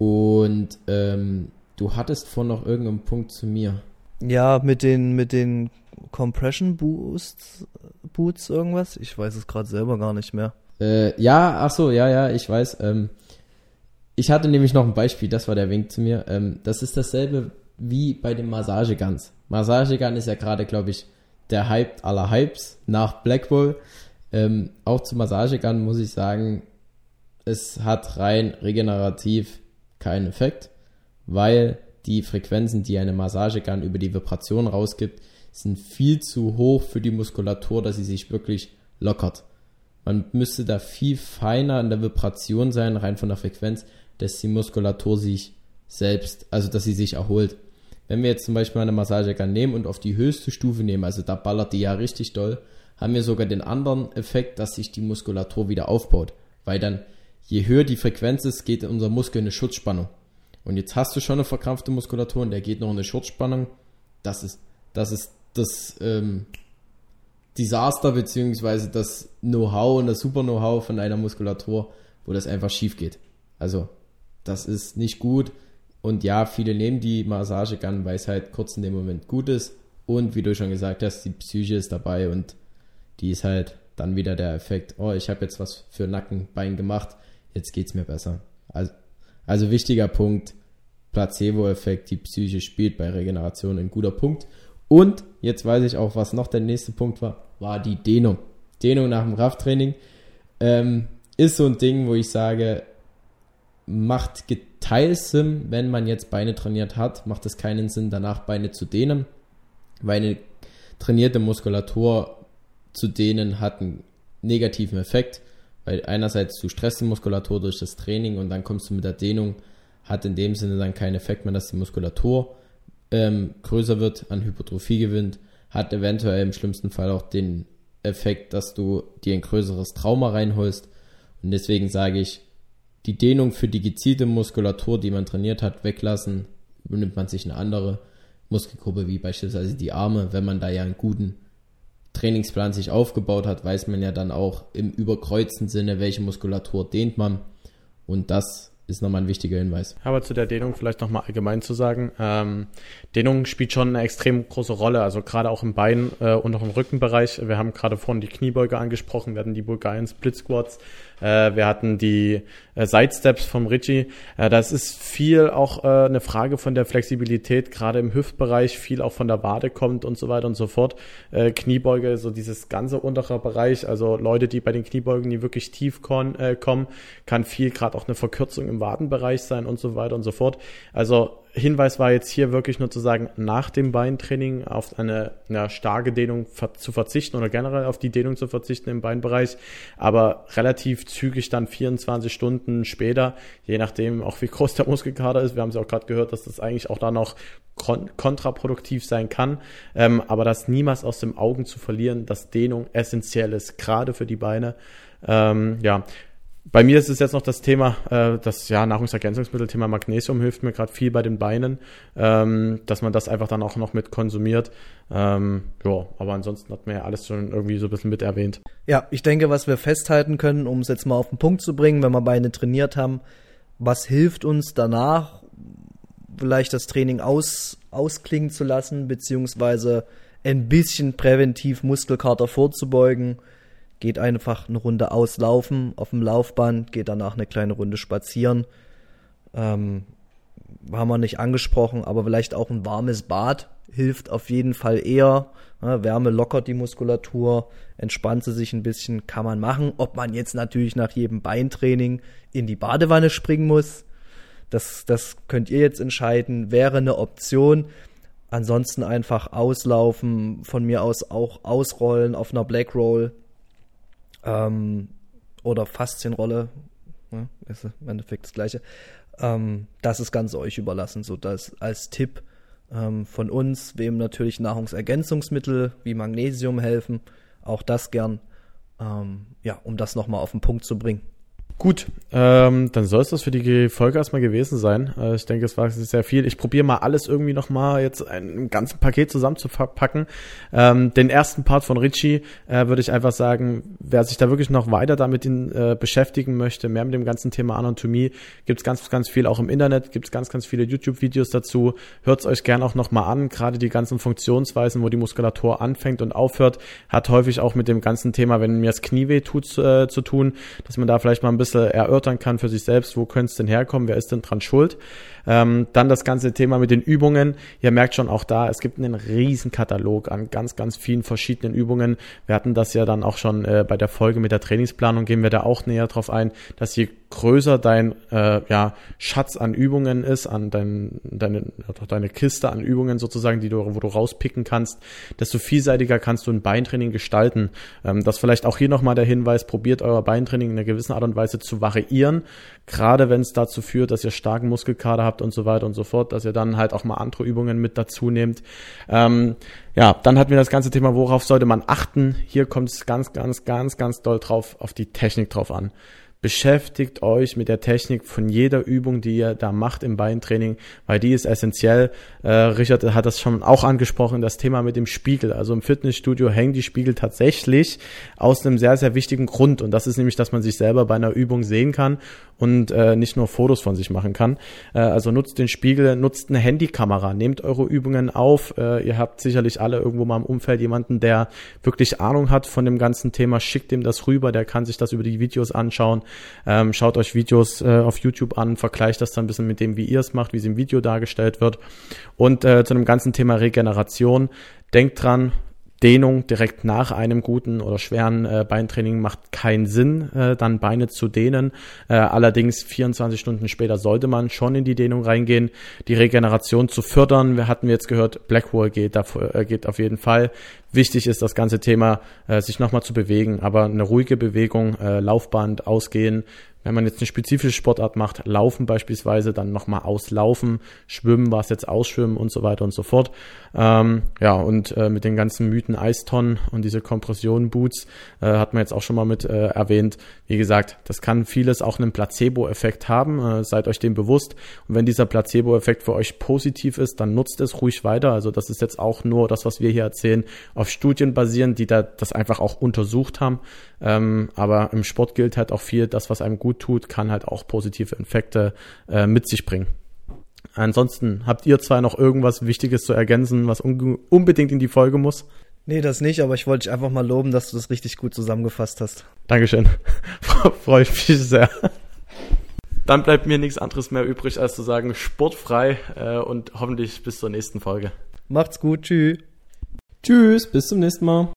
Und ähm, du hattest vor noch irgendeinen Punkt zu mir. Ja, mit den, mit den Compression Boosts, Boots irgendwas? Ich weiß es gerade selber gar nicht mehr. Äh, ja, ach so, ja, ja, ich weiß. Ähm, ich hatte nämlich noch ein Beispiel, das war der Wink zu mir. Ähm, das ist dasselbe wie bei den Massageguns. Massagegun ist ja gerade, glaube ich, der Hype aller Hypes nach Blackbull. Ähm, auch zu Massagegun muss ich sagen, es hat rein regenerativ keinen Effekt, weil die Frequenzen, die eine Massagegun über die Vibration rausgibt, sind viel zu hoch für die Muskulatur, dass sie sich wirklich lockert. Man müsste da viel feiner an der Vibration sein, rein von der Frequenz, dass die Muskulatur sich selbst, also dass sie sich erholt. Wenn wir jetzt zum Beispiel eine Massagegun nehmen und auf die höchste Stufe nehmen, also da ballert die ja richtig doll, haben wir sogar den anderen Effekt, dass sich die Muskulatur wieder aufbaut. Weil dann, je höher die Frequenz ist, geht unser Muskel in eine Schutzspannung. Und jetzt hast du schon eine verkrampfte Muskulatur und der geht noch in eine Schutzspannung. Das ist, das ist das ähm, Desaster beziehungsweise das Know-how und das Super-Know-how von einer Muskulatur, wo das einfach schief geht. Also, das ist nicht gut. Und ja, viele nehmen die Massage gern, weil es halt kurz in dem Moment gut ist. Und wie du schon gesagt hast, die Psyche ist dabei und die ist halt dann wieder der Effekt, oh, ich habe jetzt was für Nackenbein gemacht, jetzt geht's mir besser. Also also wichtiger Punkt, Placebo-Effekt, die Psyche spielt bei Regeneration ein guter Punkt. Und jetzt weiß ich auch, was noch der nächste Punkt war, war die Dehnung. Dehnung nach dem Krafttraining ähm, ist so ein Ding, wo ich sage, macht geteilt Sinn, wenn man jetzt Beine trainiert hat, macht es keinen Sinn, danach Beine zu dehnen, weil eine trainierte Muskulatur zu dehnen hat einen negativen Effekt. Weil einerseits du stresst die Muskulatur durch das Training und dann kommst du mit der Dehnung, hat in dem Sinne dann keinen Effekt mehr, dass die Muskulatur ähm, größer wird, an Hypertrophie gewinnt, hat eventuell im schlimmsten Fall auch den Effekt, dass du dir ein größeres Trauma reinholst. Und deswegen sage ich, die Dehnung für die gezielte Muskulatur, die man trainiert hat, weglassen, übernimmt man sich eine andere Muskelgruppe, wie beispielsweise die Arme. Wenn man da ja einen guten Trainingsplan sich aufgebaut hat, weiß man ja dann auch im überkreuzten Sinne, welche Muskulatur dehnt man. Und das ist nochmal ein wichtiger Hinweis. Aber zu der Dehnung vielleicht nochmal allgemein zu sagen. Ähm, Dehnung spielt schon eine extrem große Rolle, also gerade auch im Bein äh, und auch im Rückenbereich. Wir haben gerade vorhin die Kniebeuge angesprochen, hatten die Bulgarian Split Squats, äh, wir hatten die äh, Sidesteps vom Richie. Äh, das ist viel auch äh, eine Frage von der Flexibilität, gerade im Hüftbereich, viel auch von der Wade kommt und so weiter und so fort. Äh, Kniebeuge, so dieses ganze untere Bereich, also Leute, die bei den Kniebeugen nie wirklich tief kon, äh, kommen, kann viel gerade auch eine Verkürzung im Wadenbereich sein und so weiter und so fort. Also Hinweis war jetzt hier wirklich nur zu sagen, nach dem Beintraining auf eine, eine starke Dehnung zu verzichten oder generell auf die Dehnung zu verzichten im Beinbereich, aber relativ zügig dann 24 Stunden später, je nachdem auch wie groß der Muskelkater ist, wir haben es auch gerade gehört, dass das eigentlich auch dann noch kontraproduktiv sein kann, ähm, aber das niemals aus dem Augen zu verlieren, dass Dehnung essentiell ist, gerade für die Beine. Ähm, ja, bei mir ist es jetzt noch das Thema, äh, das ja Nahrungsergänzungsmittel-Thema Magnesium hilft mir gerade viel bei den Beinen, ähm, dass man das einfach dann auch noch mit konsumiert. Ähm, ja, aber ansonsten hat man ja alles schon irgendwie so ein bisschen mit erwähnt. Ja, ich denke, was wir festhalten können, um es jetzt mal auf den Punkt zu bringen, wenn wir Beine trainiert haben, was hilft uns danach, vielleicht das Training aus, ausklingen zu lassen, beziehungsweise ein bisschen präventiv Muskelkater vorzubeugen geht einfach eine Runde auslaufen auf dem Laufband, geht danach eine kleine Runde spazieren. Ähm, haben wir nicht angesprochen, aber vielleicht auch ein warmes Bad hilft auf jeden Fall eher. Wärme lockert die Muskulatur, entspannt sie sich ein bisschen, kann man machen. Ob man jetzt natürlich nach jedem Beintraining in die Badewanne springen muss, das, das könnt ihr jetzt entscheiden, wäre eine Option. Ansonsten einfach auslaufen, von mir aus auch ausrollen auf einer Black Roll, ähm, oder Faszienrolle, ne, ist im Endeffekt das gleiche. Ähm, das ist ganz euch überlassen, so dass als Tipp ähm, von uns, wem natürlich Nahrungsergänzungsmittel wie Magnesium helfen, auch das gern, ähm, ja, um das nochmal auf den Punkt zu bringen. Gut, ähm, dann soll es das für die Folge erstmal gewesen sein. Äh, ich denke, es war sehr viel. Ich probiere mal alles irgendwie nochmal jetzt ein ganzes Paket zusammenzupacken. Ähm, den ersten Part von Richie äh, würde ich einfach sagen, wer sich da wirklich noch weiter damit in, äh, beschäftigen möchte, mehr mit dem ganzen Thema Anatomie, gibt's ganz, ganz viel auch im Internet, gibt's ganz, ganz viele YouTube-Videos dazu. Hört's euch gern auch nochmal an. Gerade die ganzen Funktionsweisen, wo die Muskulatur anfängt und aufhört, hat häufig auch mit dem ganzen Thema, wenn mir das Knie weh tut, äh, zu tun, dass man da vielleicht mal ein bisschen bisschen erörtern kann für sich selbst, wo könnte es denn herkommen, wer ist denn dran schuld. Ähm, dann das ganze Thema mit den Übungen. Ihr merkt schon auch da, es gibt einen riesen Katalog an ganz, ganz vielen verschiedenen Übungen. Wir hatten das ja dann auch schon äh, bei der Folge mit der Trainingsplanung, gehen wir da auch näher drauf ein, dass je größer dein äh, ja, Schatz an Übungen ist, an dein, deine, deine Kiste an Übungen sozusagen, die du, wo du rauspicken kannst, desto vielseitiger kannst du ein Beintraining gestalten. Ähm, das vielleicht auch hier nochmal der Hinweis, probiert euer Beintraining in einer gewissen Art und Weise zu variieren, gerade wenn es dazu führt, dass ihr starken Muskelkater habt und so weiter und so fort, dass ihr dann halt auch mal andere Übungen mit dazu nehmt. Ähm, ja, dann hatten wir das ganze Thema, worauf sollte man achten? Hier kommt es ganz, ganz, ganz, ganz doll drauf auf die Technik drauf an beschäftigt euch mit der Technik von jeder Übung, die ihr da macht im Beintraining, weil die ist essentiell. Äh, Richard hat das schon auch angesprochen, das Thema mit dem Spiegel. Also im Fitnessstudio hängen die Spiegel tatsächlich aus einem sehr, sehr wichtigen Grund. Und das ist nämlich, dass man sich selber bei einer Übung sehen kann und äh, nicht nur Fotos von sich machen kann. Äh, also nutzt den Spiegel, nutzt eine Handykamera, nehmt eure Übungen auf. Äh, ihr habt sicherlich alle irgendwo mal im Umfeld jemanden, der wirklich Ahnung hat von dem ganzen Thema. Schickt ihm das rüber, der kann sich das über die Videos anschauen ähm, schaut euch Videos äh, auf YouTube an, vergleicht das dann ein bisschen mit dem, wie ihr es macht, wie es im Video dargestellt wird. Und äh, zu dem ganzen Thema Regeneration, denkt dran, Dehnung direkt nach einem guten oder schweren äh, Beintraining macht keinen Sinn, äh, dann Beine zu dehnen. Äh, allerdings 24 Stunden später sollte man schon in die Dehnung reingehen, die Regeneration zu fördern. Wir hatten jetzt gehört, Blackwall geht, dafür, äh, geht auf jeden Fall. Wichtig ist das ganze Thema, äh, sich nochmal zu bewegen, aber eine ruhige Bewegung, äh, Laufband, Ausgehen, wenn man jetzt eine spezifische Sportart macht, Laufen beispielsweise, dann nochmal auslaufen, Schwimmen war es jetzt ausschwimmen und so weiter und so fort. Ähm, ja, und äh, mit den ganzen Mythen Eistonnen und diese Kompression-Boots äh, hat man jetzt auch schon mal mit äh, erwähnt. Wie gesagt, das kann vieles auch einen Placebo-Effekt haben. Äh, seid euch dem bewusst. Und wenn dieser Placebo-Effekt für euch positiv ist, dann nutzt es ruhig weiter. Also das ist jetzt auch nur das, was wir hier erzählen, auf Studien basieren, die da das einfach auch untersucht haben. Ähm, aber im Sport gilt halt auch viel, das, was einem gut tut, kann halt auch positive Effekte äh, mit sich bringen. Ansonsten habt ihr zwei noch irgendwas Wichtiges zu ergänzen, was un unbedingt in die Folge muss? Nee, das nicht, aber ich wollte dich einfach mal loben, dass du das richtig gut zusammengefasst hast. Dankeschön. [laughs] Freue ich mich sehr. Dann bleibt mir nichts anderes mehr übrig, als zu sagen, sportfrei äh, und hoffentlich bis zur nächsten Folge. Macht's gut, tschüss. Tschüss, bis zum nächsten Mal.